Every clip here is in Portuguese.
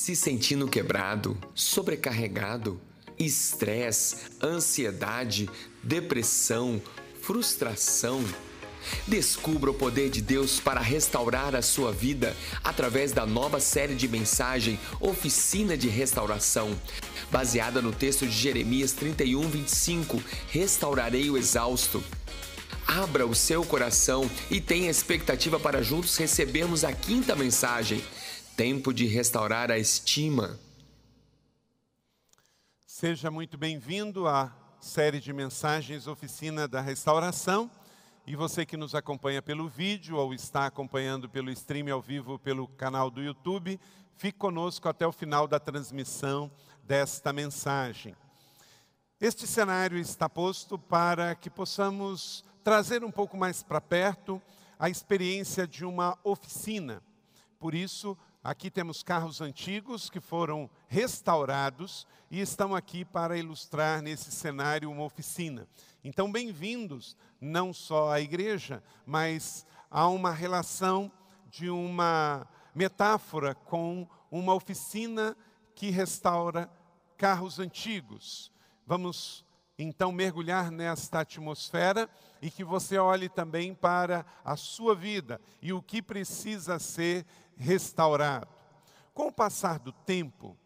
se sentindo quebrado, sobrecarregado, estresse, ansiedade, depressão, frustração. Descubra o poder de Deus para restaurar a sua vida através da nova série de mensagem Oficina de Restauração, baseada no texto de Jeremias 31, 25: Restaurarei o exausto. Abra o seu coração e tenha expectativa para juntos recebermos a quinta mensagem: Tempo de restaurar a estima. Seja muito bem-vindo à série de mensagens Oficina da Restauração. E você que nos acompanha pelo vídeo ou está acompanhando pelo stream ao vivo pelo canal do YouTube, fique conosco até o final da transmissão desta mensagem. Este cenário está posto para que possamos trazer um pouco mais para perto a experiência de uma oficina. Por isso, aqui temos carros antigos que foram restaurados e estão aqui para ilustrar nesse cenário uma oficina. Então, bem-vindos não só à igreja, mas a uma relação de uma metáfora com uma oficina que restaura carros antigos. Vamos então mergulhar nesta atmosfera e que você olhe também para a sua vida e o que precisa ser restaurado. Com o passar do tempo,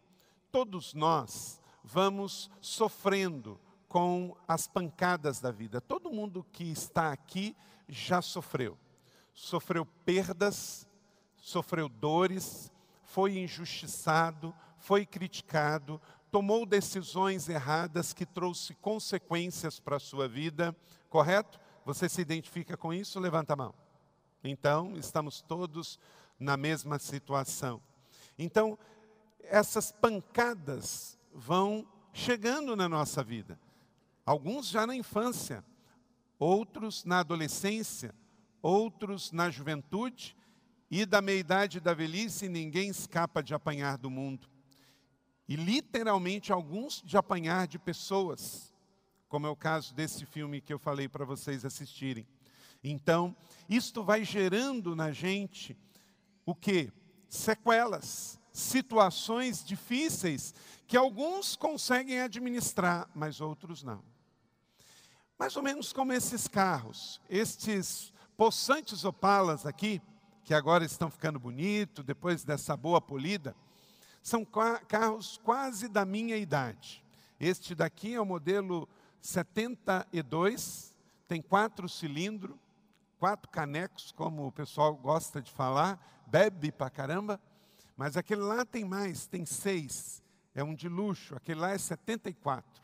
todos nós vamos sofrendo com as pancadas da vida. Todo mundo que está aqui já sofreu. Sofreu perdas, sofreu dores, foi injustiçado, foi criticado, tomou decisões erradas que trouxe consequências para a sua vida, correto? Você se identifica com isso? Levanta a mão. Então, estamos todos na mesma situação. Então, essas pancadas vão chegando na nossa vida. Alguns já na infância, outros na adolescência, outros na juventude e da meia-idade da velhice, ninguém escapa de apanhar do mundo. E literalmente alguns de apanhar de pessoas, como é o caso desse filme que eu falei para vocês assistirem. Então, isto vai gerando na gente o que? Sequelas, situações difíceis que alguns conseguem administrar, mas outros não. Mais ou menos como esses carros, estes possantes opalas aqui, que agora estão ficando bonitos, depois dessa boa polida, são carros quase da minha idade. Este daqui é o modelo 72, tem quatro cilindros, quatro canecos, como o pessoal gosta de falar, bebe pra caramba, mas aquele lá tem mais, tem seis, é um de luxo, aquele lá é 74.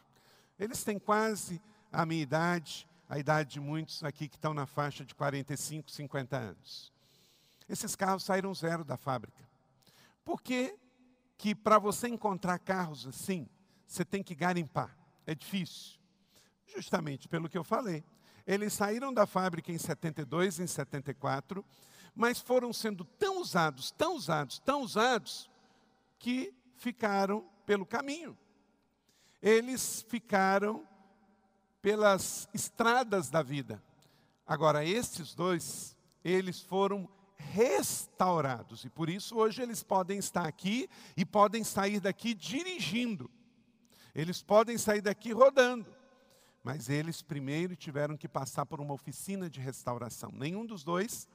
Eles têm quase a minha idade, a idade de muitos aqui que estão na faixa de 45, 50 anos. Esses carros saíram zero da fábrica. Por que, que para você encontrar carros assim, você tem que garimpar? É difícil. Justamente pelo que eu falei. Eles saíram da fábrica em 72, em 74, mas foram sendo tão usados, tão usados, tão usados, que ficaram pelo caminho. Eles ficaram pelas estradas da vida. Agora, estes dois, eles foram restaurados e por isso hoje eles podem estar aqui e podem sair daqui dirigindo. Eles podem sair daqui rodando. Mas eles primeiro tiveram que passar por uma oficina de restauração. Nenhum dos dois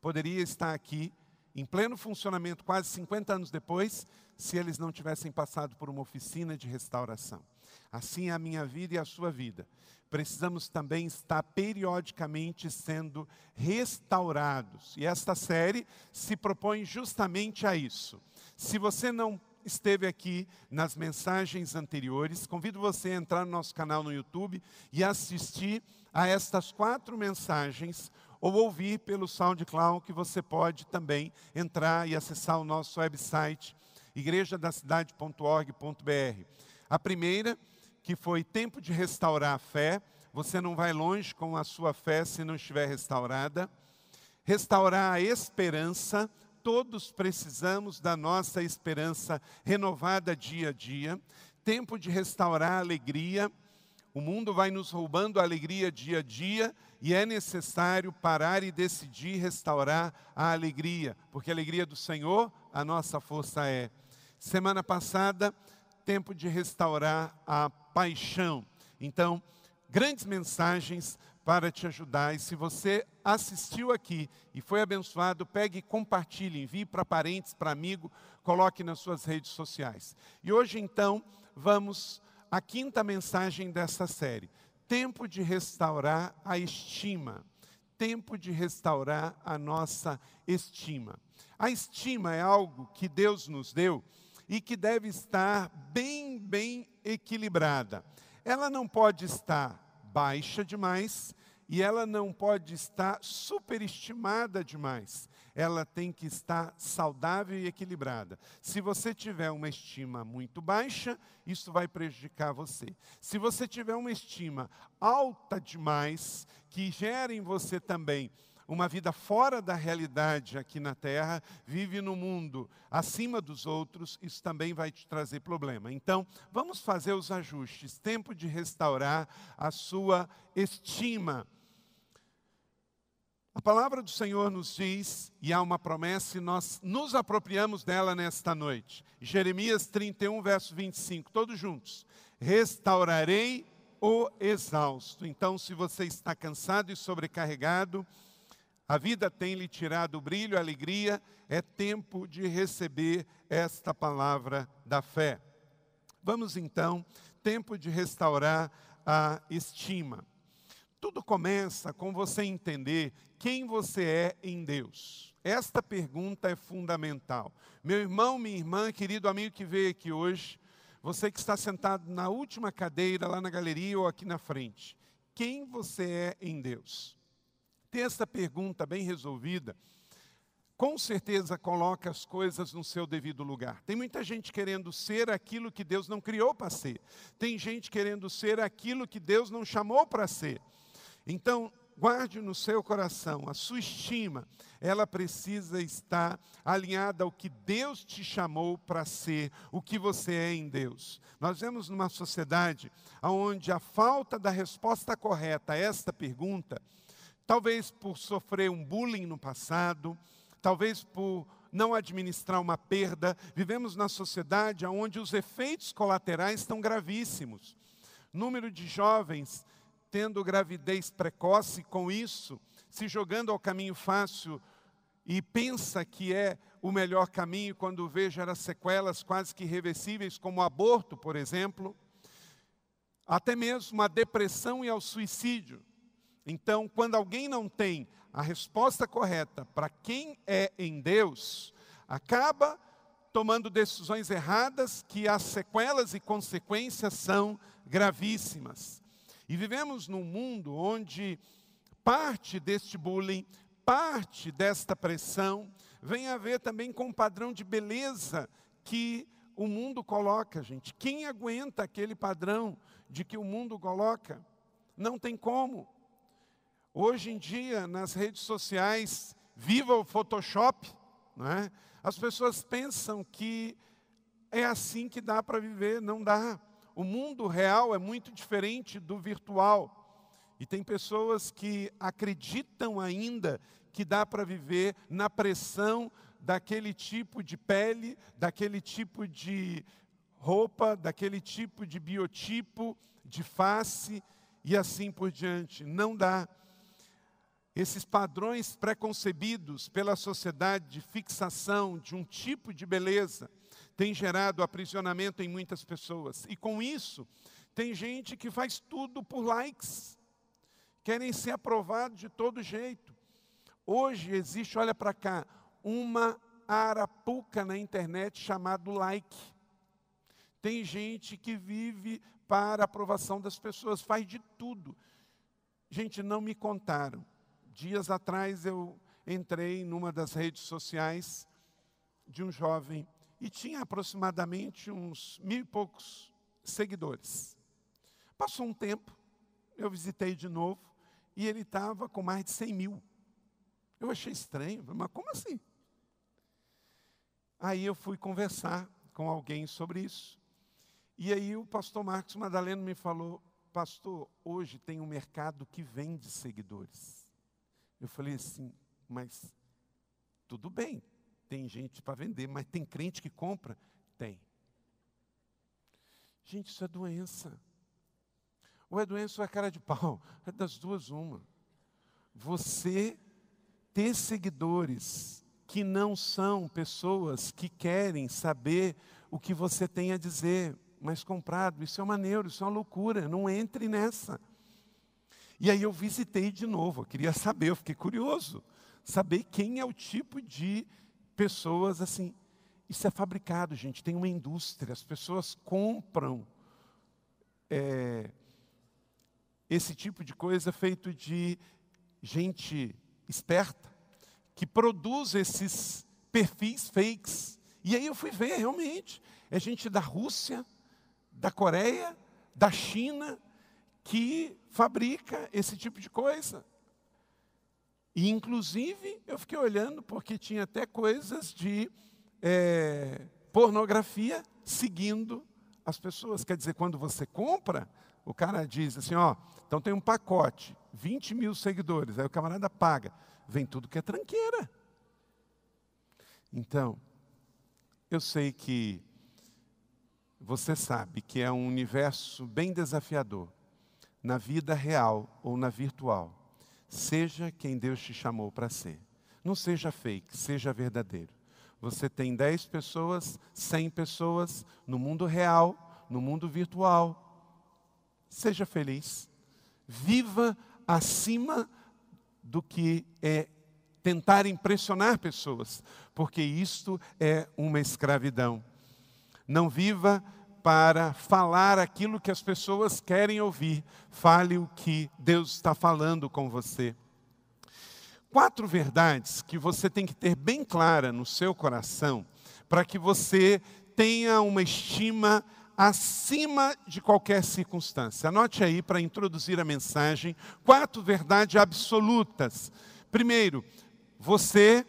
poderia estar aqui em pleno funcionamento quase 50 anos depois, se eles não tivessem passado por uma oficina de restauração. Assim é a minha vida e a sua vida. Precisamos também estar periodicamente sendo restaurados. E esta série se propõe justamente a isso. Se você não esteve aqui nas mensagens anteriores, convido você a entrar no nosso canal no YouTube e assistir a estas quatro mensagens ou ouvir pelo SoundCloud, que você pode também entrar e acessar o nosso website igrejadacidade.org.br. A primeira, que foi tempo de restaurar a fé, você não vai longe com a sua fé se não estiver restaurada. Restaurar a esperança, todos precisamos da nossa esperança renovada dia a dia. Tempo de restaurar a alegria. O mundo vai nos roubando a alegria dia a dia e é necessário parar e decidir restaurar a alegria, porque a alegria do Senhor, a nossa força é. Semana passada, tempo de restaurar a paixão. Então, grandes mensagens para te ajudar. E se você assistiu aqui e foi abençoado, pegue e compartilhe, envie para parentes, para amigo, coloque nas suas redes sociais. E hoje, então, vamos à quinta mensagem dessa série: tempo de restaurar a estima. Tempo de restaurar a nossa estima. A estima é algo que Deus nos deu e que deve estar bem, bem equilibrada. Ela não pode estar baixa demais e ela não pode estar superestimada demais. Ela tem que estar saudável e equilibrada. Se você tiver uma estima muito baixa, isso vai prejudicar você. Se você tiver uma estima alta demais, que gera em você também uma vida fora da realidade aqui na terra, vive no mundo acima dos outros, isso também vai te trazer problema. Então, vamos fazer os ajustes. Tempo de restaurar a sua estima. A palavra do Senhor nos diz, e há uma promessa, e nós nos apropriamos dela nesta noite. Jeremias 31, verso 25, todos juntos. Restaurarei o exausto. Então, se você está cansado e sobrecarregado, a vida tem lhe tirado o brilho, a alegria, é tempo de receber esta palavra da fé. Vamos então, tempo de restaurar a estima. Tudo começa com você entender quem você é em Deus. Esta pergunta é fundamental. Meu irmão, minha irmã, querido amigo que veio aqui hoje, você que está sentado na última cadeira lá na galeria ou aqui na frente, quem você é em Deus? ter essa pergunta bem resolvida, com certeza coloca as coisas no seu devido lugar. Tem muita gente querendo ser aquilo que Deus não criou para ser. Tem gente querendo ser aquilo que Deus não chamou para ser. Então, guarde no seu coração, a sua estima, ela precisa estar alinhada ao que Deus te chamou para ser, o que você é em Deus. Nós vemos numa sociedade onde a falta da resposta correta a esta pergunta talvez por sofrer um bullying no passado, talvez por não administrar uma perda. Vivemos na sociedade onde os efeitos colaterais estão gravíssimos. Número de jovens tendo gravidez precoce, com isso, se jogando ao caminho fácil e pensa que é o melhor caminho quando vê gera sequelas quase que irreversíveis, como o aborto, por exemplo, até mesmo a depressão e ao suicídio. Então, quando alguém não tem a resposta correta para quem é em Deus, acaba tomando decisões erradas que as sequelas e consequências são gravíssimas. E vivemos num mundo onde parte deste bullying, parte desta pressão, vem a ver também com o padrão de beleza que o mundo coloca, gente. Quem aguenta aquele padrão de que o mundo coloca? Não tem como. Hoje em dia, nas redes sociais, viva o Photoshop, é? as pessoas pensam que é assim que dá para viver, não dá. O mundo real é muito diferente do virtual. E tem pessoas que acreditam ainda que dá para viver na pressão daquele tipo de pele, daquele tipo de roupa, daquele tipo de biotipo, de face e assim por diante. Não dá. Esses padrões preconcebidos pela sociedade de fixação de um tipo de beleza têm gerado aprisionamento em muitas pessoas. E com isso, tem gente que faz tudo por likes, querem ser aprovados de todo jeito. Hoje existe, olha para cá, uma arapuca na internet chamado like. Tem gente que vive para a aprovação das pessoas, faz de tudo. Gente, não me contaram Dias atrás eu entrei numa das redes sociais de um jovem e tinha aproximadamente uns mil e poucos seguidores. Passou um tempo, eu visitei de novo e ele estava com mais de 100 mil. Eu achei estranho, mas como assim? Aí eu fui conversar com alguém sobre isso. E aí o pastor Marcos Madaleno me falou, pastor, hoje tem um mercado que vende seguidores. Eu falei assim, mas tudo bem, tem gente para vender, mas tem crente que compra? tem. Gente, isso é doença. Ou é doença ou é cara de pau. É das duas uma. Você ter seguidores que não são pessoas que querem saber o que você tem a dizer, mas comprado, isso é uma neuro, isso é uma loucura, não entre nessa. E aí eu visitei de novo, eu queria saber, eu fiquei curioso, saber quem é o tipo de pessoas assim. Isso é fabricado, gente, tem uma indústria, as pessoas compram é, esse tipo de coisa feito de gente esperta, que produz esses perfis fakes. E aí eu fui ver, realmente, é gente da Rússia, da Coreia, da China, que fabrica esse tipo de coisa. E, inclusive, eu fiquei olhando porque tinha até coisas de é, pornografia seguindo as pessoas. Quer dizer, quando você compra, o cara diz assim: ó, então tem um pacote, 20 mil seguidores. Aí o camarada paga. Vem tudo que é tranqueira. Então, eu sei que você sabe que é um universo bem desafiador na vida real ou na virtual. Seja quem Deus te chamou para ser. Não seja fake, seja verdadeiro. Você tem 10 pessoas, 100 pessoas no mundo real, no mundo virtual. Seja feliz. Viva acima do que é tentar impressionar pessoas, porque isto é uma escravidão. Não viva para falar aquilo que as pessoas querem ouvir. Fale o que Deus está falando com você. Quatro verdades que você tem que ter bem clara no seu coração, para que você tenha uma estima acima de qualquer circunstância. Anote aí para introduzir a mensagem quatro verdades absolutas. Primeiro, você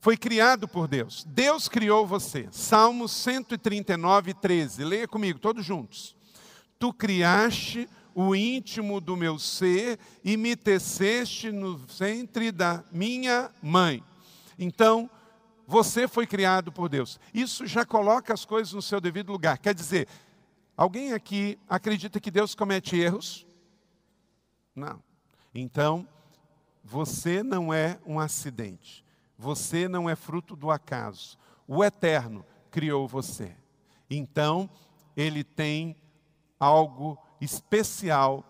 foi criado por Deus. Deus criou você. Salmos 139, 13. Leia comigo, todos juntos. Tu criaste o íntimo do meu ser e me teceste no ventre da minha mãe. Então, você foi criado por Deus. Isso já coloca as coisas no seu devido lugar. Quer dizer, alguém aqui acredita que Deus comete erros? Não. Então, você não é um acidente. Você não é fruto do acaso. O Eterno criou você. Então, ele tem algo especial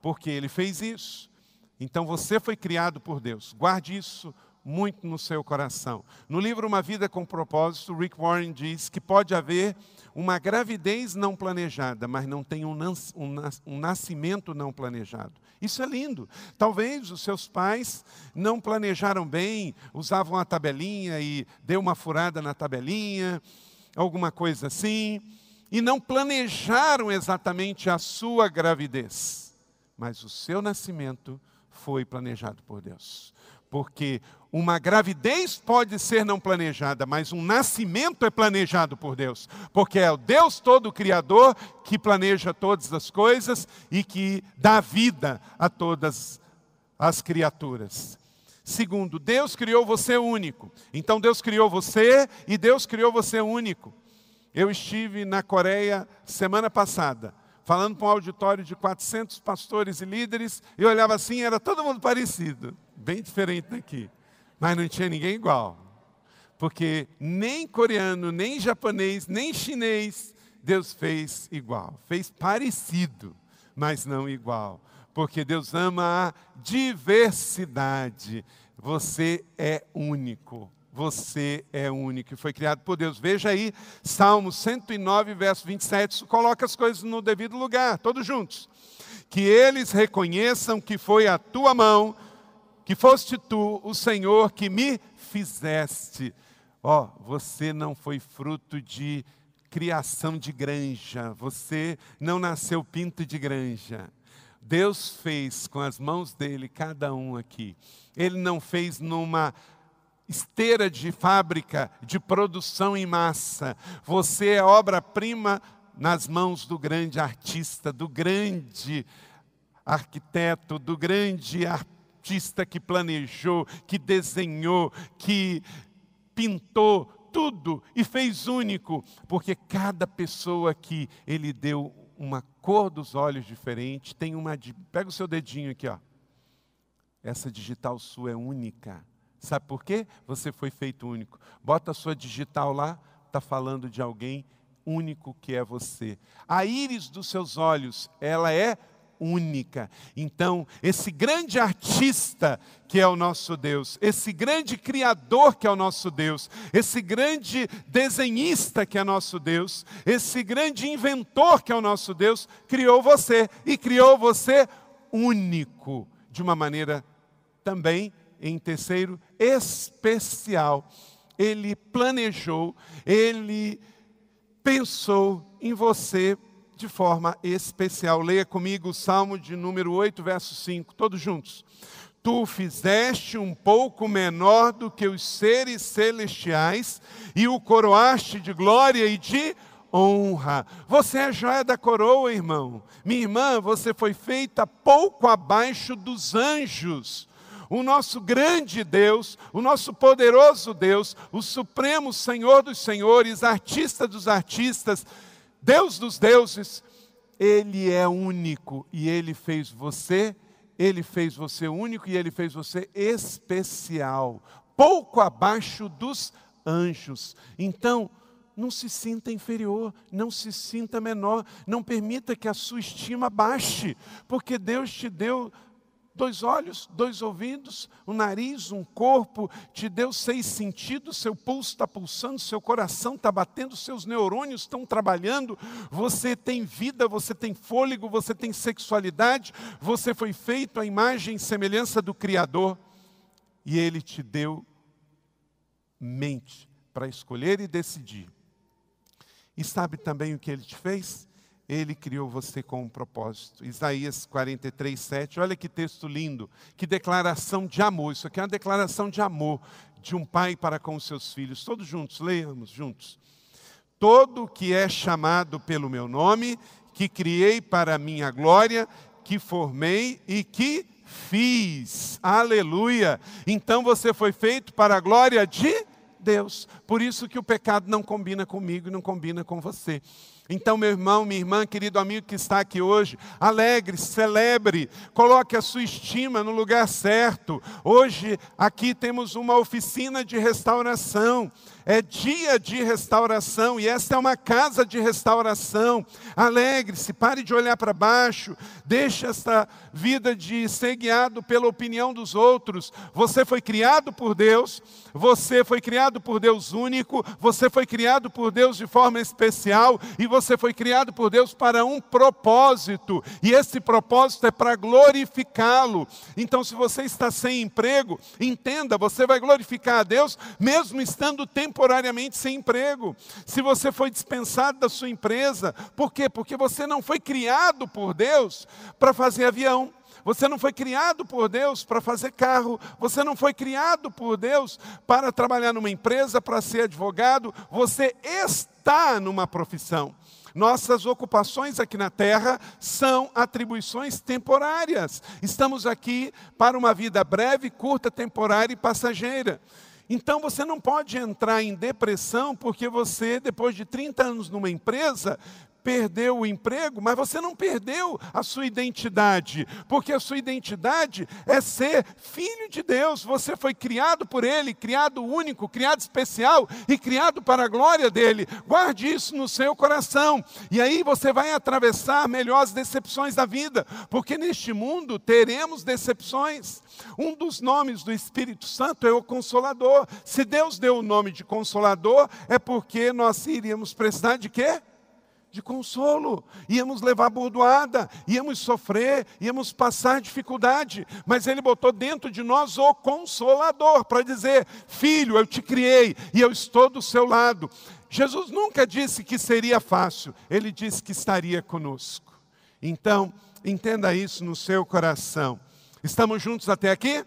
porque ele fez isso. Então você foi criado por Deus. Guarde isso muito no seu coração. No livro Uma Vida com Propósito, Rick Warren diz que pode haver uma gravidez não planejada, mas não tem um, um nascimento não planejado. Isso é lindo. Talvez os seus pais não planejaram bem, usavam a tabelinha e deu uma furada na tabelinha, alguma coisa assim, e não planejaram exatamente a sua gravidez. Mas o seu nascimento foi planejado por Deus. Porque uma gravidez pode ser não planejada, mas um nascimento é planejado por Deus, porque é o Deus todo criador que planeja todas as coisas e que dá vida a todas as criaturas. Segundo, Deus criou você único. Então Deus criou você e Deus criou você único. Eu estive na Coreia semana passada, falando para um auditório de 400 pastores e líderes, e olhava assim, era todo mundo parecido, bem diferente daqui mas não tinha ninguém igual. Porque nem coreano, nem japonês, nem chinês, Deus fez igual. Fez parecido, mas não igual. Porque Deus ama a diversidade. Você é único. Você é único e foi criado por Deus. Veja aí, Salmo 109, verso 27, isso coloca as coisas no devido lugar, todos juntos. Que eles reconheçam que foi a tua mão que foste tu, o Senhor, que me fizeste. Ó, oh, você não foi fruto de criação de granja, você não nasceu pinto de granja. Deus fez com as mãos dele cada um aqui. Ele não fez numa esteira de fábrica de produção em massa. Você é obra-prima nas mãos do grande artista, do grande arquiteto, do grande artista artista que planejou, que desenhou, que pintou tudo e fez único, porque cada pessoa aqui ele deu uma cor dos olhos diferente, tem uma pega o seu dedinho aqui, ó. Essa digital sua é única. Sabe por quê? Você foi feito único. Bota a sua digital lá, está falando de alguém único que é você. A íris dos seus olhos, ela é única. Então, esse grande artista que é o nosso Deus, esse grande criador que é o nosso Deus, esse grande desenhista que é nosso Deus, esse grande inventor que é o nosso Deus, criou você e criou você único, de uma maneira também, em terceiro, especial. Ele planejou, ele pensou em você de forma especial. Leia comigo o Salmo de número 8, verso 5, todos juntos. Tu fizeste um pouco menor do que os seres celestiais e o coroaste de glória e de honra. Você é joia da coroa, irmão. Minha irmã, você foi feita pouco abaixo dos anjos. O nosso grande Deus, o nosso poderoso Deus, o supremo Senhor dos senhores, artista dos artistas, Deus dos deuses, Ele é único e Ele fez você, Ele fez você único e Ele fez você especial, pouco abaixo dos anjos. Então, não se sinta inferior, não se sinta menor, não permita que a sua estima baixe, porque Deus te deu dois olhos, dois ouvidos, um nariz, um corpo, te deu seis sentidos, seu pulso está pulsando, seu coração está batendo, seus neurônios estão trabalhando, você tem vida, você tem fôlego, você tem sexualidade, você foi feito à imagem e semelhança do Criador, e Ele te deu mente para escolher e decidir. E sabe também o que Ele te fez? Ele criou você com um propósito. Isaías 43, 7. Olha que texto lindo, que declaração de amor. Isso aqui é uma declaração de amor de um pai para com os seus filhos. Todos juntos, leiamos juntos. Todo que é chamado pelo meu nome, que criei para a minha glória, que formei e que fiz. Aleluia! Então você foi feito para a glória de Deus. Por isso que o pecado não combina comigo e não combina com você. Então, meu irmão, minha irmã, querido amigo que está aqui hoje, alegre, celebre, coloque a sua estima no lugar certo. Hoje, aqui temos uma oficina de restauração. É dia de restauração e esta é uma casa de restauração. Alegre-se, pare de olhar para baixo, deixe esta vida de ser guiado pela opinião dos outros. Você foi criado por Deus, você foi criado por Deus único, você foi criado por Deus de forma especial e você foi criado por Deus para um propósito, e esse propósito é para glorificá-lo. Então, se você está sem emprego, entenda, você vai glorificar a Deus mesmo estando temporariamente sem emprego. Se você foi dispensado da sua empresa, por quê? Porque você não foi criado por Deus para fazer avião. Você não foi criado por Deus para fazer carro, você não foi criado por Deus para trabalhar numa empresa, para ser advogado, você está numa profissão. Nossas ocupações aqui na terra são atribuições temporárias. Estamos aqui para uma vida breve, curta, temporária e passageira. Então você não pode entrar em depressão porque você, depois de 30 anos numa empresa, perdeu o emprego, mas você não perdeu a sua identidade, porque a sua identidade é ser filho de Deus. Você foi criado por Ele, criado único, criado especial e criado para a glória dele. Guarde isso no seu coração, e aí você vai atravessar melhor as decepções da vida, porque neste mundo teremos decepções. Um dos nomes do Espírito Santo é o Consolador. Se Deus deu o nome de Consolador, é porque nós iríamos precisar de quê? De consolo, íamos levar bordoada, íamos sofrer, íamos passar dificuldade, mas Ele botou dentro de nós o consolador para dizer: Filho, eu te criei e eu estou do seu lado. Jesus nunca disse que seria fácil, Ele disse que estaria conosco. Então, entenda isso no seu coração. Estamos juntos até aqui?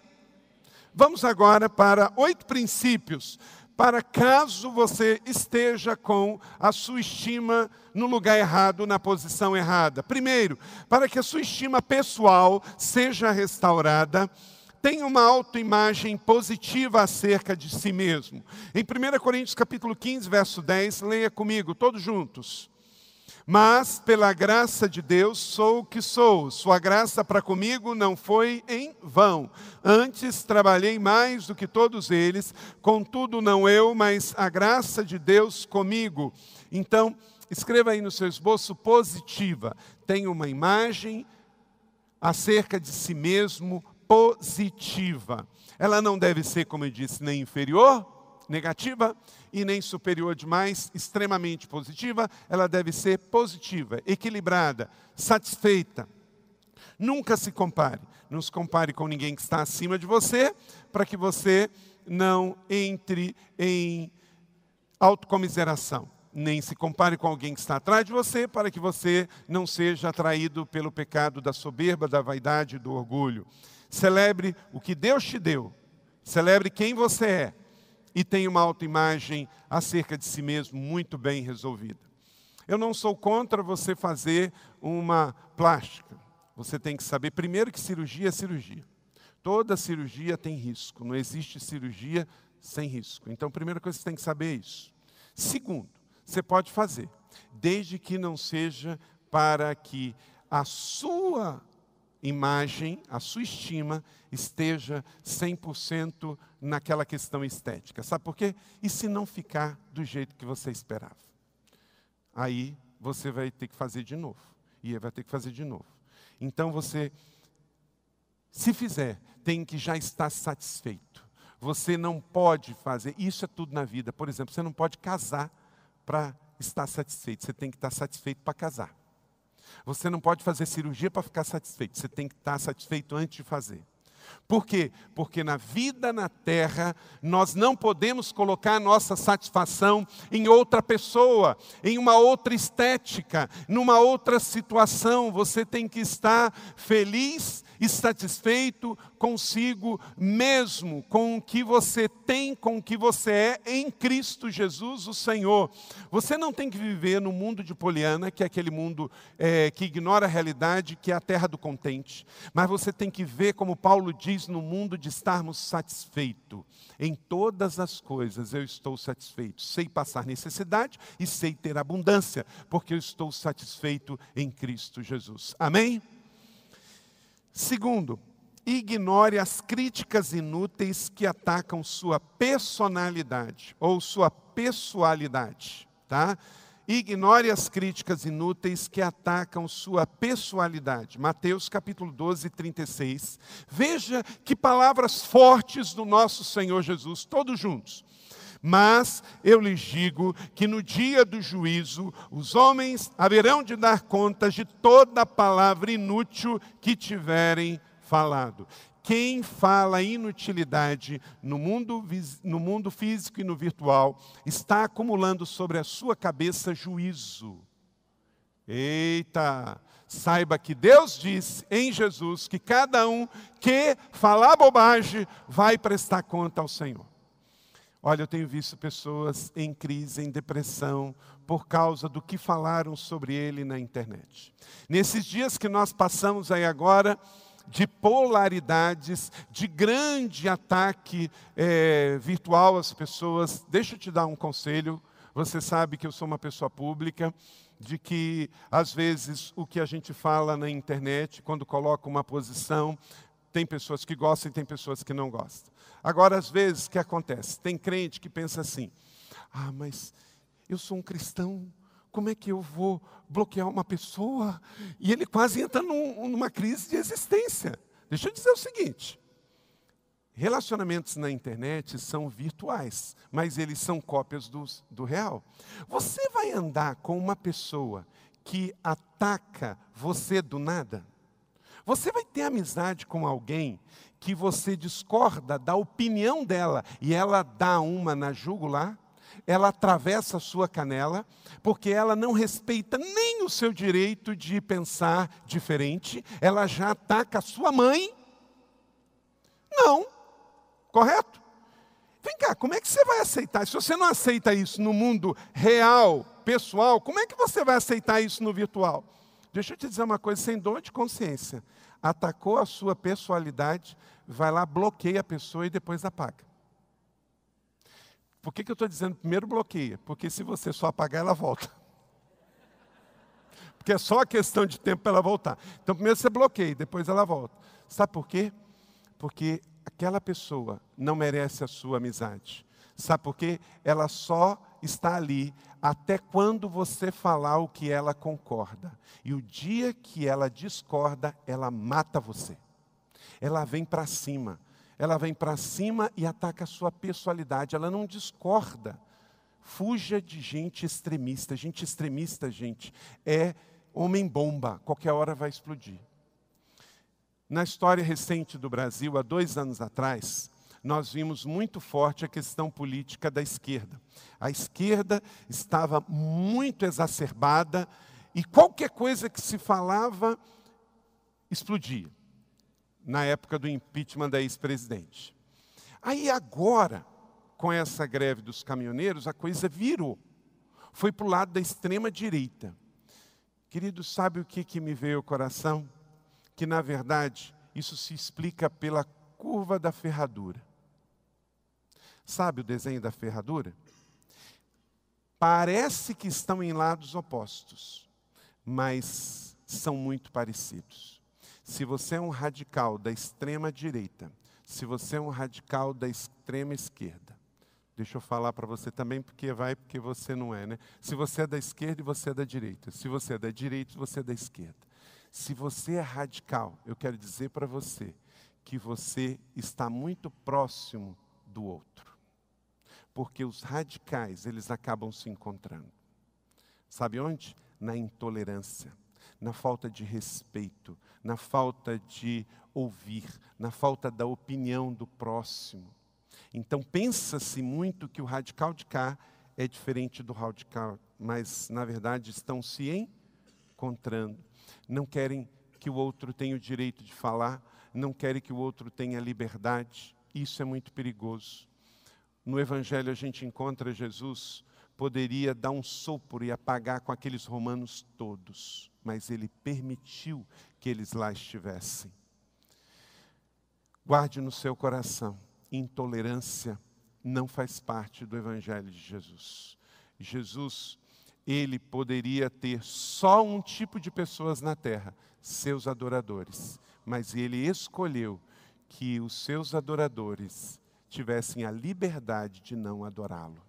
Vamos agora para oito princípios para caso você esteja com a sua estima no lugar errado, na posição errada. Primeiro, para que a sua estima pessoal seja restaurada, tenha uma autoimagem positiva acerca de si mesmo. Em 1 Coríntios capítulo 15, verso 10, leia comigo, todos juntos. Mas, pela graça de Deus, sou o que sou. Sua graça para comigo não foi em vão. Antes trabalhei mais do que todos eles, contudo, não eu, mas a graça de Deus comigo. Então, escreva aí no seu esboço positiva. Tem uma imagem acerca de si mesmo positiva. Ela não deve ser, como eu disse, nem inferior, negativa, e nem superior demais, extremamente positiva, ela deve ser positiva, equilibrada, satisfeita. Nunca se compare. Não se compare com ninguém que está acima de você, para que você não entre em autocomiseração. Nem se compare com alguém que está atrás de você, para que você não seja atraído pelo pecado da soberba, da vaidade do orgulho. Celebre o que Deus te deu. Celebre quem você é e tem uma autoimagem acerca de si mesmo muito bem resolvida. Eu não sou contra você fazer uma plástica. Você tem que saber, primeiro, que cirurgia é cirurgia. Toda cirurgia tem risco, não existe cirurgia sem risco. Então, a primeira coisa que você tem que saber é isso. Segundo, você pode fazer, desde que não seja para que a sua imagem, a sua estima esteja 100% naquela questão estética. Sabe por quê? E se não ficar do jeito que você esperava? Aí você vai ter que fazer de novo. E vai ter que fazer de novo. Então você, se fizer, tem que já estar satisfeito. Você não pode fazer, isso é tudo na vida. Por exemplo, você não pode casar para estar satisfeito. Você tem que estar satisfeito para casar. Você não pode fazer cirurgia para ficar satisfeito. Você tem que estar satisfeito antes de fazer. Por quê? Porque na vida na terra, nós não podemos colocar nossa satisfação em outra pessoa, em uma outra estética, numa outra situação. Você tem que estar feliz e satisfeito consigo mesmo, com o que você tem, com o que você é em Cristo Jesus, o Senhor. Você não tem que viver no mundo de Poliana, que é aquele mundo é, que ignora a realidade, que é a terra do contente, mas você tem que ver, como Paulo diz, no mundo de estarmos satisfeitos. Em todas as coisas eu estou satisfeito. Sei passar necessidade e sei ter abundância, porque eu estou satisfeito em Cristo Jesus. Amém? Segundo, ignore as críticas inúteis que atacam sua personalidade ou sua pessoalidade, tá? Ignore as críticas inúteis que atacam sua pessoalidade. Mateus capítulo 12, 36. Veja que palavras fortes do nosso Senhor Jesus, todos juntos. Mas eu lhes digo que no dia do juízo os homens haverão de dar conta de toda palavra inútil que tiverem falado. Quem fala inutilidade no mundo, no mundo físico e no virtual está acumulando sobre a sua cabeça juízo. Eita! Saiba que Deus disse em Jesus que cada um que falar bobagem vai prestar conta ao Senhor. Olha, eu tenho visto pessoas em crise, em depressão, por causa do que falaram sobre ele na internet. Nesses dias que nós passamos aí agora, de polaridades, de grande ataque é, virtual às pessoas, deixa eu te dar um conselho. Você sabe que eu sou uma pessoa pública, de que às vezes o que a gente fala na internet, quando coloca uma posição, tem pessoas que gostam e tem pessoas que não gostam. Agora, às vezes, o que acontece? Tem crente que pensa assim: ah, mas eu sou um cristão, como é que eu vou bloquear uma pessoa? E ele quase entra num, numa crise de existência. Deixa eu dizer o seguinte: relacionamentos na internet são virtuais, mas eles são cópias do, do real. Você vai andar com uma pessoa que ataca você do nada? Você vai ter amizade com alguém que você discorda da opinião dela e ela dá uma na jugular, ela atravessa a sua canela, porque ela não respeita nem o seu direito de pensar diferente, ela já ataca a sua mãe. Não, correto? Vem cá, como é que você vai aceitar? Se você não aceita isso no mundo real, pessoal, como é que você vai aceitar isso no virtual? Deixa eu te dizer uma coisa sem dor de consciência. Atacou a sua pessoalidade, vai lá, bloqueia a pessoa e depois apaga. Por que, que eu estou dizendo primeiro bloqueia? Porque se você só apagar, ela volta. Porque é só questão de tempo para ela voltar. Então, primeiro você bloqueia, depois ela volta. Sabe por quê? Porque aquela pessoa não merece a sua amizade. Sabe por quê? Ela só está ali até quando você falar o que ela concorda. E o dia que ela discorda, ela mata você. Ela vem para cima. Ela vem para cima e ataca a sua personalidade. Ela não discorda. Fuja de gente extremista. Gente extremista, gente, é homem-bomba. Qualquer hora vai explodir. Na história recente do Brasil, há dois anos atrás, nós vimos muito forte a questão política da esquerda. A esquerda estava muito exacerbada e qualquer coisa que se falava explodia, na época do impeachment da ex-presidente. Aí agora, com essa greve dos caminhoneiros, a coisa virou. Foi para o lado da extrema direita. Querido, sabe o que, que me veio ao coração? Que na verdade isso se explica pela curva da ferradura. Sabe o desenho da ferradura? Parece que estão em lados opostos, mas são muito parecidos. Se você é um radical da extrema direita, se você é um radical da extrema esquerda, deixa eu falar para você também, porque vai, porque você não é, né? Se você é da esquerda e você é da direita, se você é da direita e você é da esquerda. Se você é radical, eu quero dizer para você que você está muito próximo do outro porque os radicais, eles acabam se encontrando. Sabe onde? Na intolerância, na falta de respeito, na falta de ouvir, na falta da opinião do próximo. Então pensa-se muito que o radical de cá é diferente do radical, mas na verdade estão se encontrando. Não querem que o outro tenha o direito de falar, não querem que o outro tenha liberdade. Isso é muito perigoso no Evangelho a gente encontra Jesus, poderia dar um sopro e apagar com aqueles romanos todos, mas ele permitiu que eles lá estivessem. Guarde no seu coração: intolerância não faz parte do Evangelho de Jesus. Jesus, ele poderia ter só um tipo de pessoas na terra, seus adoradores, mas ele escolheu que os seus adoradores tivessem a liberdade de não adorá-lo.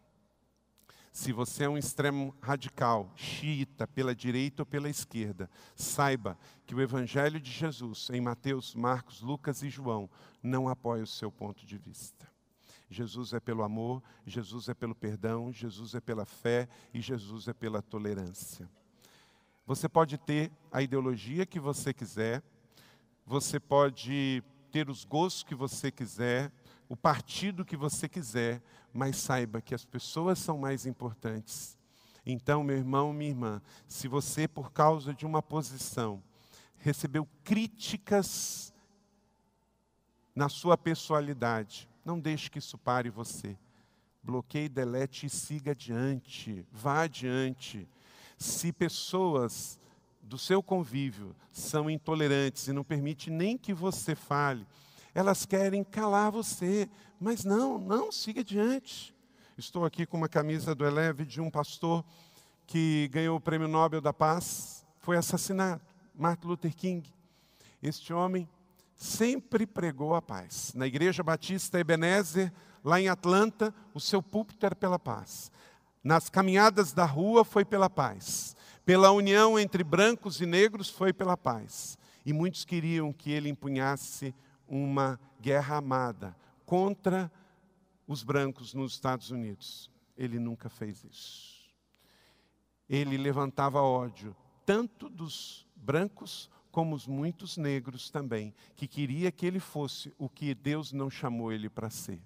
Se você é um extremo radical, xiita, pela direita ou pela esquerda, saiba que o Evangelho de Jesus, em Mateus, Marcos, Lucas e João, não apoia o seu ponto de vista. Jesus é pelo amor, Jesus é pelo perdão, Jesus é pela fé e Jesus é pela tolerância. Você pode ter a ideologia que você quiser, você pode ter os gostos que você quiser, o partido que você quiser, mas saiba que as pessoas são mais importantes. Então, meu irmão, minha irmã, se você, por causa de uma posição, recebeu críticas na sua pessoalidade, não deixe que isso pare você. Bloqueie, delete e siga adiante, vá adiante. Se pessoas do seu convívio são intolerantes e não permite nem que você fale, elas querem calar você, mas não, não, siga adiante. Estou aqui com uma camisa do Eleve de um pastor que ganhou o Prêmio Nobel da Paz, foi assassinado, Martin Luther King. Este homem sempre pregou a paz. Na Igreja Batista Ebenezer, lá em Atlanta, o seu púlpito era pela paz. Nas caminhadas da rua foi pela paz. Pela união entre brancos e negros foi pela paz. E muitos queriam que ele empunhasse uma guerra amada contra os brancos nos Estados Unidos. Ele nunca fez isso. Ele levantava ódio tanto dos brancos como os muitos negros também, que queria que ele fosse o que Deus não chamou ele para ser.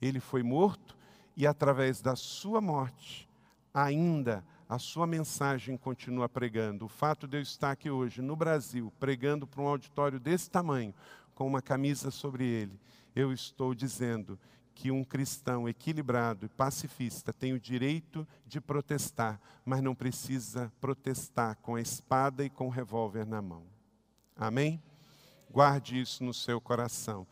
Ele foi morto e através da sua morte, ainda a sua mensagem continua pregando. O fato de eu estar aqui hoje no Brasil, pregando para um auditório desse tamanho, com uma camisa sobre ele, eu estou dizendo que um cristão equilibrado e pacifista tem o direito de protestar, mas não precisa protestar com a espada e com o revólver na mão. Amém? Guarde isso no seu coração.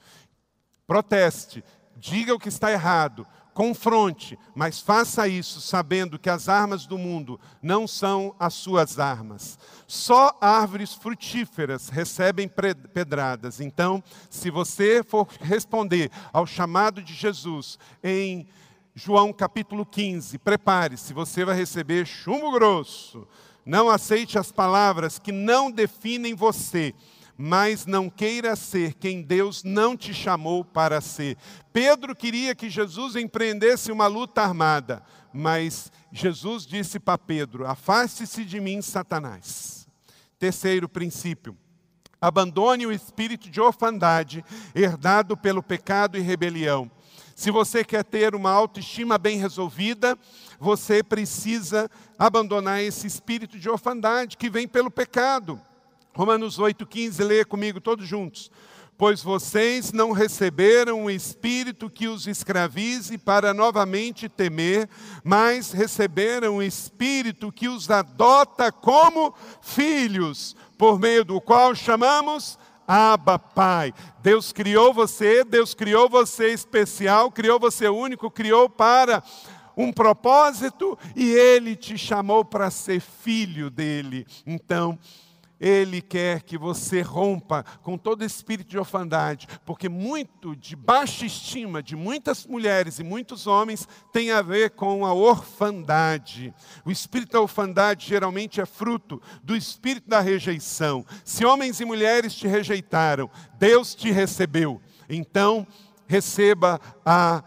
Proteste, diga o que está errado, confronte, mas faça isso sabendo que as armas do mundo não são as suas armas. Só árvores frutíferas recebem pedradas. Então, se você for responder ao chamado de Jesus em João capítulo 15, prepare-se, você vai receber chumbo grosso. Não aceite as palavras que não definem você mas não queira ser quem Deus não te chamou para ser. Pedro queria que Jesus empreendesse uma luta armada, mas Jesus disse para Pedro: Afaste-se de mim, Satanás. Terceiro princípio. Abandone o espírito de orfandade herdado pelo pecado e rebelião. Se você quer ter uma autoestima bem resolvida, você precisa abandonar esse espírito de orfandade que vem pelo pecado. Romanos 8,15, leia comigo todos juntos. Pois vocês não receberam o espírito que os escravize para novamente temer, mas receberam o espírito que os adota como filhos, por meio do qual chamamos Abba Pai. Deus criou você, Deus criou você especial, criou você único, criou para um propósito e Ele te chamou para ser filho dele. Então, ele quer que você rompa com todo espírito de orfandade, porque muito de baixa estima de muitas mulheres e muitos homens tem a ver com a orfandade. O espírito da orfandade geralmente é fruto do espírito da rejeição. Se homens e mulheres te rejeitaram, Deus te recebeu. Então, receba a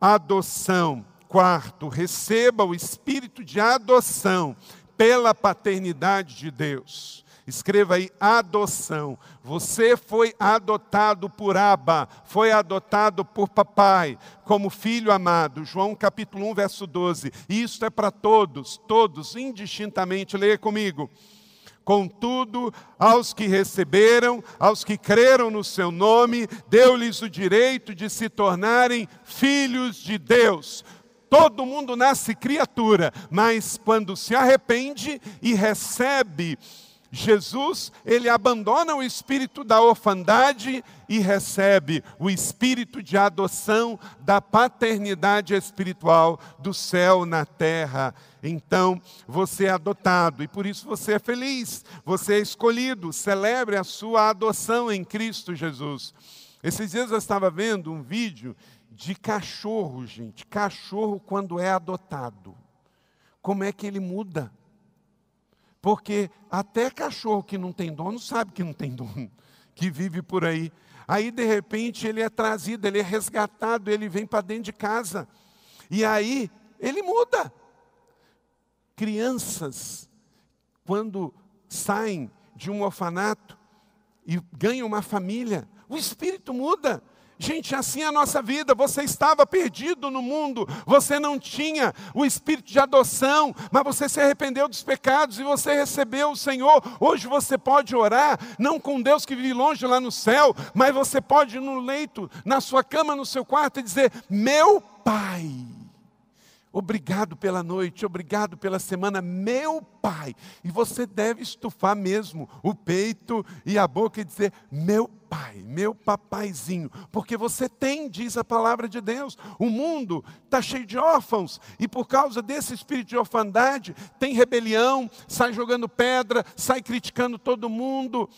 adoção. Quarto, receba o espírito de adoção pela paternidade de Deus. Escreva aí adoção. Você foi adotado por Abba, foi adotado por papai, como filho amado. João capítulo 1, verso 12. Isso é para todos, todos, indistintamente. Leia comigo. Contudo, aos que receberam, aos que creram no seu nome, deu-lhes o direito de se tornarem filhos de Deus. Todo mundo nasce criatura, mas quando se arrepende e recebe Jesus, ele abandona o espírito da orfandade e recebe o espírito de adoção da paternidade espiritual do céu na terra. Então, você é adotado e por isso você é feliz, você é escolhido. Celebre a sua adoção em Cristo Jesus. Esses dias eu estava vendo um vídeo de cachorro, gente. Cachorro quando é adotado. Como é que ele muda? Porque até cachorro que não tem dono sabe que não tem dono, que vive por aí. Aí, de repente, ele é trazido, ele é resgatado, ele vem para dentro de casa. E aí, ele muda. Crianças, quando saem de um orfanato e ganham uma família, o espírito muda. Gente, assim é a nossa vida. Você estava perdido no mundo, você não tinha o espírito de adoção, mas você se arrependeu dos pecados e você recebeu o Senhor. Hoje você pode orar, não com Deus que vive longe lá no céu, mas você pode ir no leito, na sua cama, no seu quarto e dizer: Meu Pai. Obrigado pela noite, obrigado pela semana, meu Pai. E você deve estufar mesmo o peito e a boca e dizer: Meu Pai, meu papaizinho, porque você tem, diz a palavra de Deus. O mundo está cheio de órfãos, e por causa desse espírito de orfandade, tem rebelião, sai jogando pedra, sai criticando todo mundo.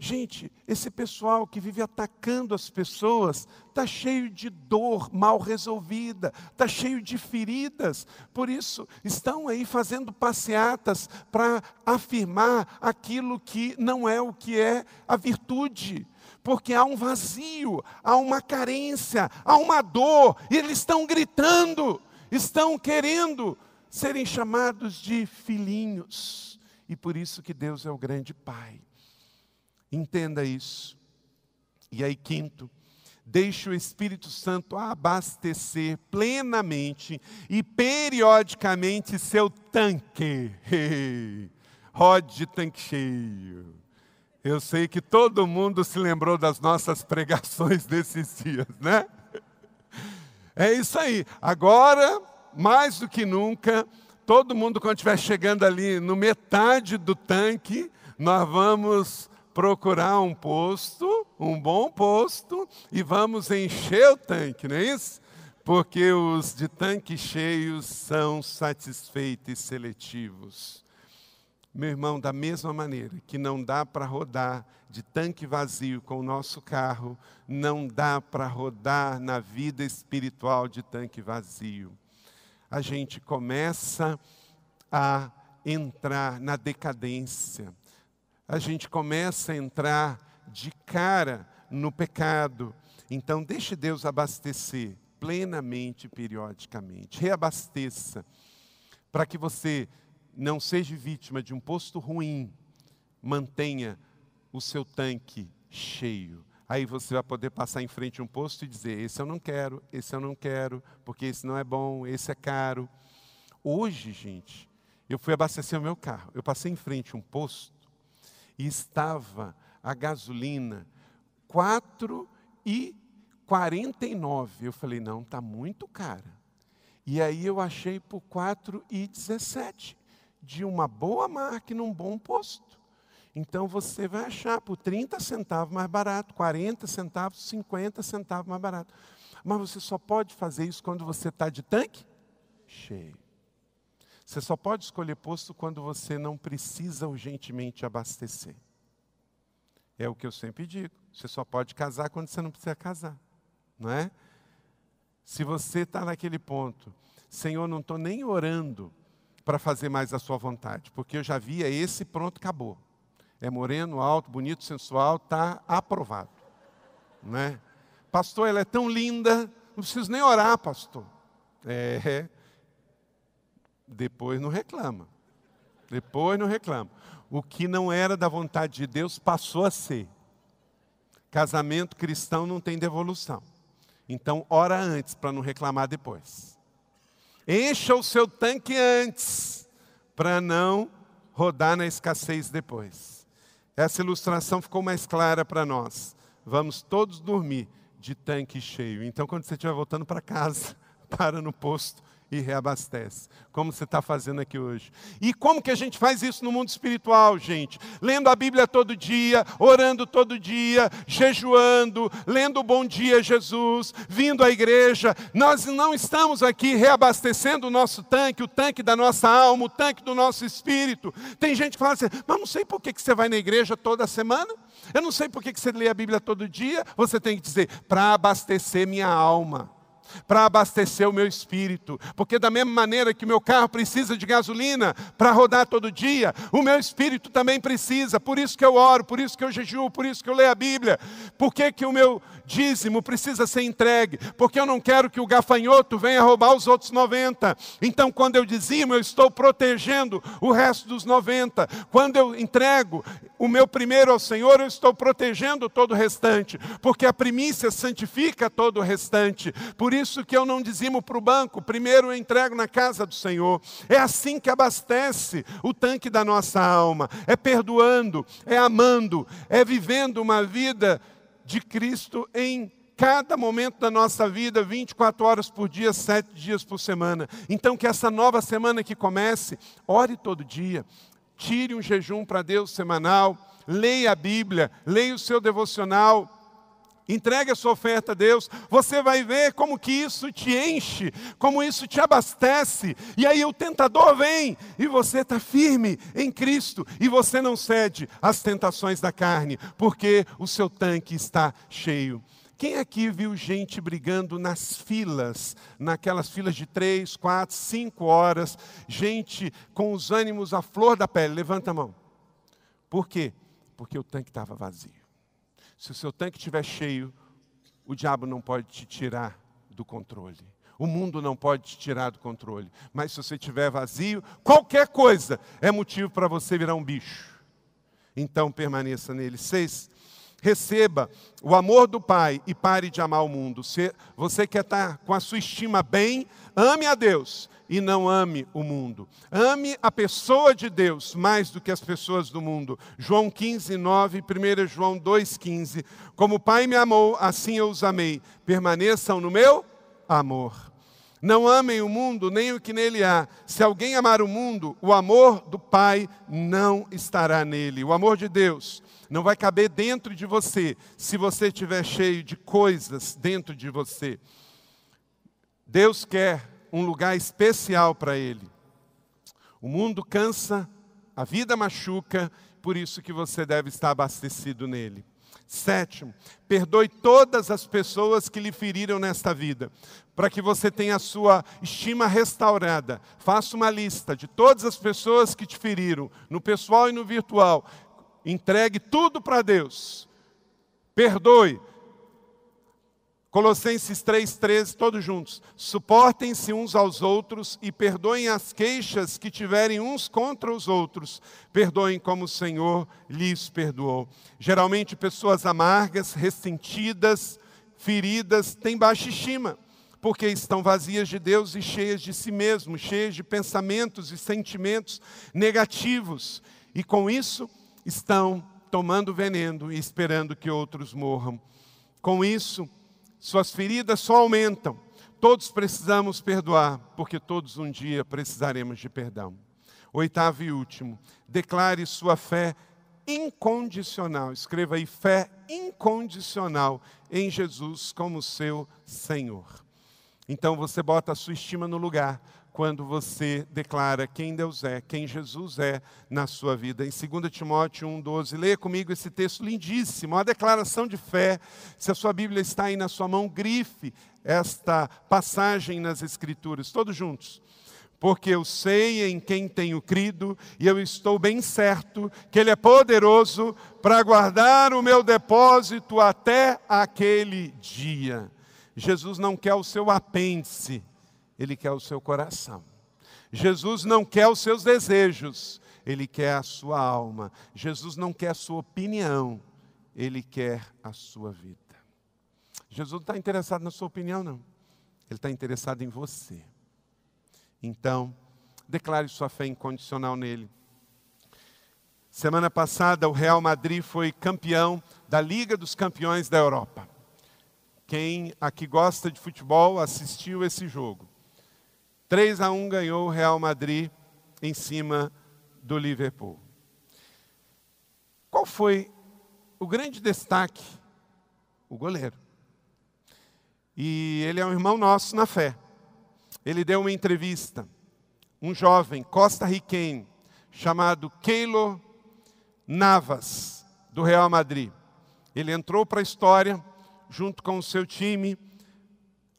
Gente, esse pessoal que vive atacando as pessoas está cheio de dor mal resolvida, está cheio de feridas. Por isso, estão aí fazendo passeatas para afirmar aquilo que não é o que é a virtude. Porque há um vazio, há uma carência, há uma dor, e eles estão gritando, estão querendo serem chamados de filhinhos. E por isso que Deus é o grande Pai. Entenda isso. E aí, quinto, deixe o Espírito Santo abastecer plenamente e periodicamente seu tanque. Rode de tanque cheio. Eu sei que todo mundo se lembrou das nossas pregações desses dias, né? É isso aí. Agora, mais do que nunca, todo mundo, quando estiver chegando ali no metade do tanque, nós vamos procurar um posto, um bom posto, e vamos encher o tanque, não é isso? Porque os de tanque cheios são satisfeitos e seletivos. Meu irmão, da mesma maneira que não dá para rodar de tanque vazio com o nosso carro, não dá para rodar na vida espiritual de tanque vazio a gente começa a entrar na decadência, a gente começa a entrar de cara no pecado. Então, deixe Deus abastecer plenamente, periodicamente. Reabasteça, para que você não seja vítima de um posto ruim, mantenha o seu tanque cheio. Aí você vai poder passar em frente a um posto e dizer: esse eu não quero, esse eu não quero, porque esse não é bom, esse é caro. Hoje, gente, eu fui abastecer o meu carro. Eu passei em frente a um posto e estava a gasolina 4,49. Eu falei: não, está muito cara. E aí eu achei por 4,17 de uma boa marca num bom posto. Então você vai achar por 30 centavos mais barato, 40 centavos, 50 centavos mais barato. Mas você só pode fazer isso quando você está de tanque cheio. Você só pode escolher posto quando você não precisa urgentemente abastecer. É o que eu sempre digo. Você só pode casar quando você não precisa casar. Não é? Se você está naquele ponto, Senhor, não estou nem orando para fazer mais a sua vontade, porque eu já via esse pronto, acabou é moreno, alto, bonito, sensual, está aprovado. Né? Pastor, ela é tão linda, não preciso nem orar, pastor. É. Depois não reclama. Depois não reclama. O que não era da vontade de Deus passou a ser. Casamento cristão não tem devolução. Então, ora antes para não reclamar depois. Encha o seu tanque antes para não rodar na escassez depois. Essa ilustração ficou mais clara para nós. Vamos todos dormir de tanque cheio. Então, quando você estiver voltando para casa, para no posto e reabastece, como você está fazendo aqui hoje. E como que a gente faz isso no mundo espiritual, gente? Lendo a Bíblia todo dia, orando todo dia, jejuando, lendo o Bom Dia Jesus, vindo à igreja. Nós não estamos aqui reabastecendo o nosso tanque, o tanque da nossa alma, o tanque do nosso espírito. Tem gente que fala assim, mas não sei por que você vai na igreja toda semana, eu não sei por que você lê a Bíblia todo dia. Você tem que dizer, para abastecer minha alma para abastecer o meu espírito. Porque, da mesma maneira que o meu carro precisa de gasolina para rodar todo dia, o meu espírito também precisa. Por isso que eu oro, por isso que eu jejuo, por isso que eu leio a Bíblia. Por que, que o meu dízimo precisa ser entregue? Porque eu não quero que o gafanhoto venha roubar os outros 90. Então, quando eu dizimo, eu estou protegendo o resto dos 90. Quando eu entrego o meu primeiro ao Senhor, eu estou protegendo todo o restante. Porque a primícia santifica todo o restante. Por isso que eu não dizimo para o banco, primeiro eu entrego na casa do Senhor. É assim que abastece o tanque da nossa alma. É perdoando, é amando, é vivendo uma vida de Cristo em cada momento da nossa vida, 24 horas por dia, 7 dias por semana. Então, que essa nova semana que comece, ore todo dia, tire um jejum para Deus semanal, leia a Bíblia, leia o seu devocional Entregue a sua oferta a Deus, você vai ver como que isso te enche, como isso te abastece. E aí o tentador vem e você está firme em Cristo e você não cede às tentações da carne, porque o seu tanque está cheio. Quem aqui viu gente brigando nas filas, naquelas filas de três, quatro, cinco horas, gente com os ânimos à flor da pele? Levanta a mão. Por quê? Porque o tanque estava vazio. Se o seu tanque estiver cheio, o diabo não pode te tirar do controle. O mundo não pode te tirar do controle. Mas se você estiver vazio, qualquer coisa é motivo para você virar um bicho. Então permaneça nele. Seis, receba o amor do Pai e pare de amar o mundo. Se você quer estar com a sua estima bem, ame a Deus e não ame o mundo. Ame a pessoa de Deus mais do que as pessoas do mundo. João 15, 9, 1 João 2, 15. Como o Pai me amou, assim eu os amei. Permaneçam no meu amor. Não amem o mundo, nem o que nele há. Se alguém amar o mundo, o amor do Pai não estará nele. O amor de Deus não vai caber dentro de você se você estiver cheio de coisas dentro de você. Deus quer um lugar especial para ele. O mundo cansa, a vida machuca, por isso que você deve estar abastecido nele. Sétimo, perdoe todas as pessoas que lhe feriram nesta vida, para que você tenha a sua estima restaurada. Faça uma lista de todas as pessoas que te feriram, no pessoal e no virtual. Entregue tudo para Deus. Perdoe, Colossenses 3,13, todos juntos. Suportem-se uns aos outros e perdoem as queixas que tiverem uns contra os outros. Perdoem como o Senhor lhes perdoou. Geralmente, pessoas amargas, ressentidas, feridas, têm baixa estima, porque estão vazias de Deus e cheias de si mesmos, cheias de pensamentos e sentimentos negativos. E com isso, estão tomando veneno e esperando que outros morram. Com isso, suas feridas só aumentam. Todos precisamos perdoar, porque todos um dia precisaremos de perdão. Oitavo e último, declare sua fé incondicional. Escreva aí fé incondicional em Jesus como seu Senhor. Então você bota a sua estima no lugar quando você declara quem Deus é, quem Jesus é na sua vida. Em 2 Timóteo 1,12, leia comigo esse texto lindíssimo, uma declaração de fé. Se a sua Bíblia está aí na sua mão, grife esta passagem nas Escrituras, todos juntos. Porque eu sei em quem tenho crido, e eu estou bem certo que Ele é poderoso para guardar o meu depósito até aquele dia. Jesus não quer o seu apêndice, ele quer o seu coração. Jesus não quer os seus desejos, ele quer a sua alma. Jesus não quer a sua opinião, ele quer a sua vida. Jesus não está interessado na sua opinião, não. Ele está interessado em você. Então, declare sua fé incondicional nele. Semana passada, o Real Madrid foi campeão da Liga dos Campeões da Europa. Quem aqui gosta de futebol assistiu esse jogo. 3 a 1 ganhou o Real Madrid em cima do Liverpool. Qual foi o grande destaque? O goleiro. E ele é um irmão nosso na fé. Ele deu uma entrevista. Um jovem costa-riquenho chamado Keilo Navas, do Real Madrid. Ele entrou para a história junto com o seu time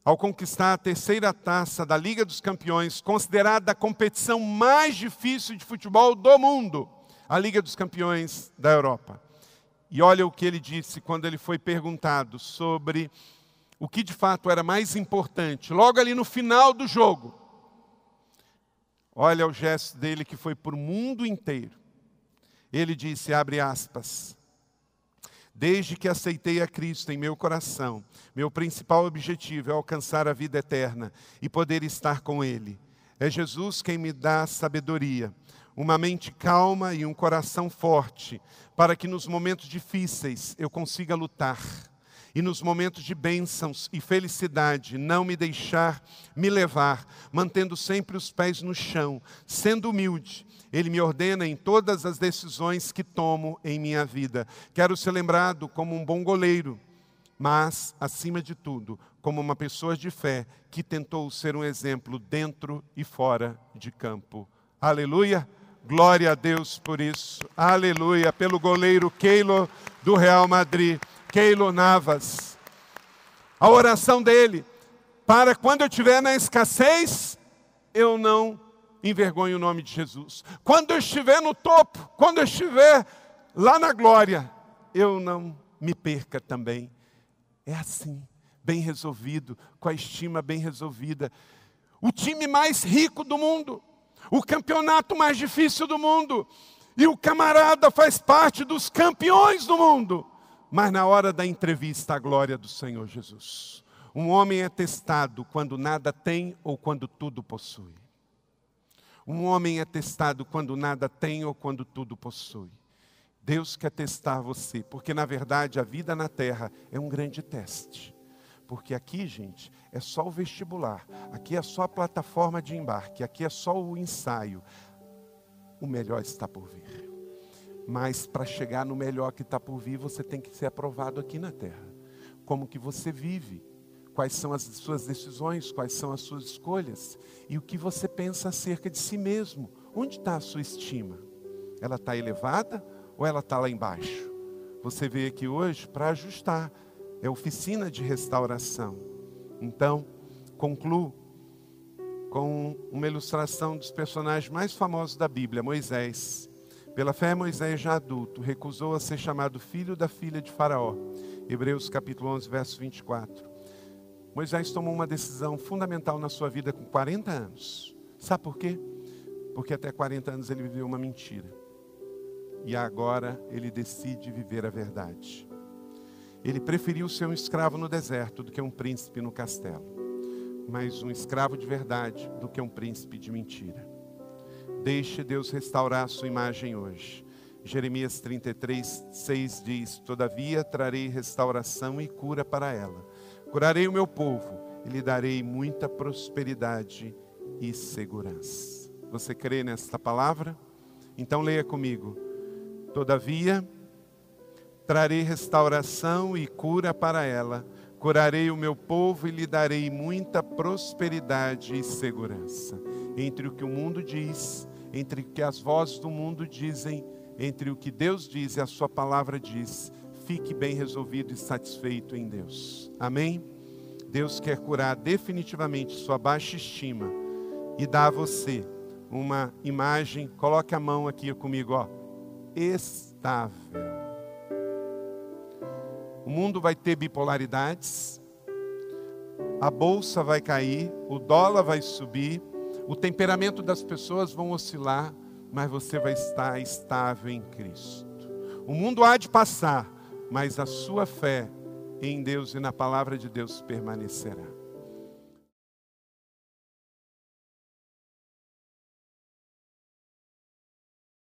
ao conquistar a terceira taça da Liga dos Campeões, considerada a competição mais difícil de futebol do mundo, a Liga dos Campeões da Europa. E olha o que ele disse quando ele foi perguntado sobre o que de fato era mais importante, logo ali no final do jogo. Olha o gesto dele que foi para o mundo inteiro. Ele disse, abre aspas, Desde que aceitei a Cristo em meu coração, meu principal objetivo é alcançar a vida eterna e poder estar com Ele. É Jesus quem me dá sabedoria, uma mente calma e um coração forte, para que nos momentos difíceis eu consiga lutar e nos momentos de bênçãos e felicidade não me deixar me levar, mantendo sempre os pés no chão, sendo humilde ele me ordena em todas as decisões que tomo em minha vida. Quero ser lembrado como um bom goleiro, mas, acima de tudo, como uma pessoa de fé que tentou ser um exemplo dentro e fora de campo. Aleluia! Glória a Deus por isso. Aleluia! Pelo goleiro Keilo do Real Madrid, Keilo Navas. A oração dele, para quando eu estiver na escassez, eu não envergonhe o nome de Jesus. Quando eu estiver no topo, quando eu estiver lá na glória, eu não me perca também. É assim, bem resolvido, com a estima bem resolvida. O time mais rico do mundo, o campeonato mais difícil do mundo, e o camarada faz parte dos campeões do mundo. Mas na hora da entrevista, a glória do Senhor Jesus. Um homem é testado quando nada tem ou quando tudo possui. Um homem é testado quando nada tem ou quando tudo possui. Deus quer testar você, porque na verdade a vida na terra é um grande teste. porque aqui, gente, é só o vestibular, aqui é só a plataforma de embarque, aqui é só o ensaio. O melhor está por vir. Mas para chegar no melhor que está por vir, você tem que ser aprovado aqui na terra. Como que você vive? Quais são as suas decisões? Quais são as suas escolhas? E o que você pensa acerca de si mesmo? Onde está a sua estima? Ela está elevada ou ela está lá embaixo? Você veio aqui hoje para ajustar. É oficina de restauração. Então, concluo com uma ilustração dos personagens mais famosos da Bíblia, Moisés. Pela fé, Moisés, já adulto, recusou a ser chamado filho da filha de Faraó. Hebreus capítulo 11, verso 24. Moisés tomou uma decisão fundamental na sua vida com 40 anos. Sabe por quê? Porque até 40 anos ele viveu uma mentira. E agora ele decide viver a verdade. Ele preferiu ser um escravo no deserto do que um príncipe no castelo. Mas um escravo de verdade do que um príncipe de mentira. Deixe Deus restaurar a sua imagem hoje. Jeremias 33, 6 diz: Todavia trarei restauração e cura para ela. Curarei o meu povo e lhe darei muita prosperidade e segurança. Você crê nesta palavra? Então leia comigo. Todavia, trarei restauração e cura para ela. Curarei o meu povo e lhe darei muita prosperidade e segurança. Entre o que o mundo diz, entre o que as vozes do mundo dizem, entre o que Deus diz e a sua palavra diz, fique bem resolvido e satisfeito em Deus. Amém? Deus quer curar definitivamente sua baixa estima e dar a você uma imagem, coloque a mão aqui comigo, ó, estável. O mundo vai ter bipolaridades, a bolsa vai cair, o dólar vai subir, o temperamento das pessoas vão oscilar, mas você vai estar estável em Cristo. O mundo há de passar, mas a sua fé em Deus e na palavra de Deus permanecerá.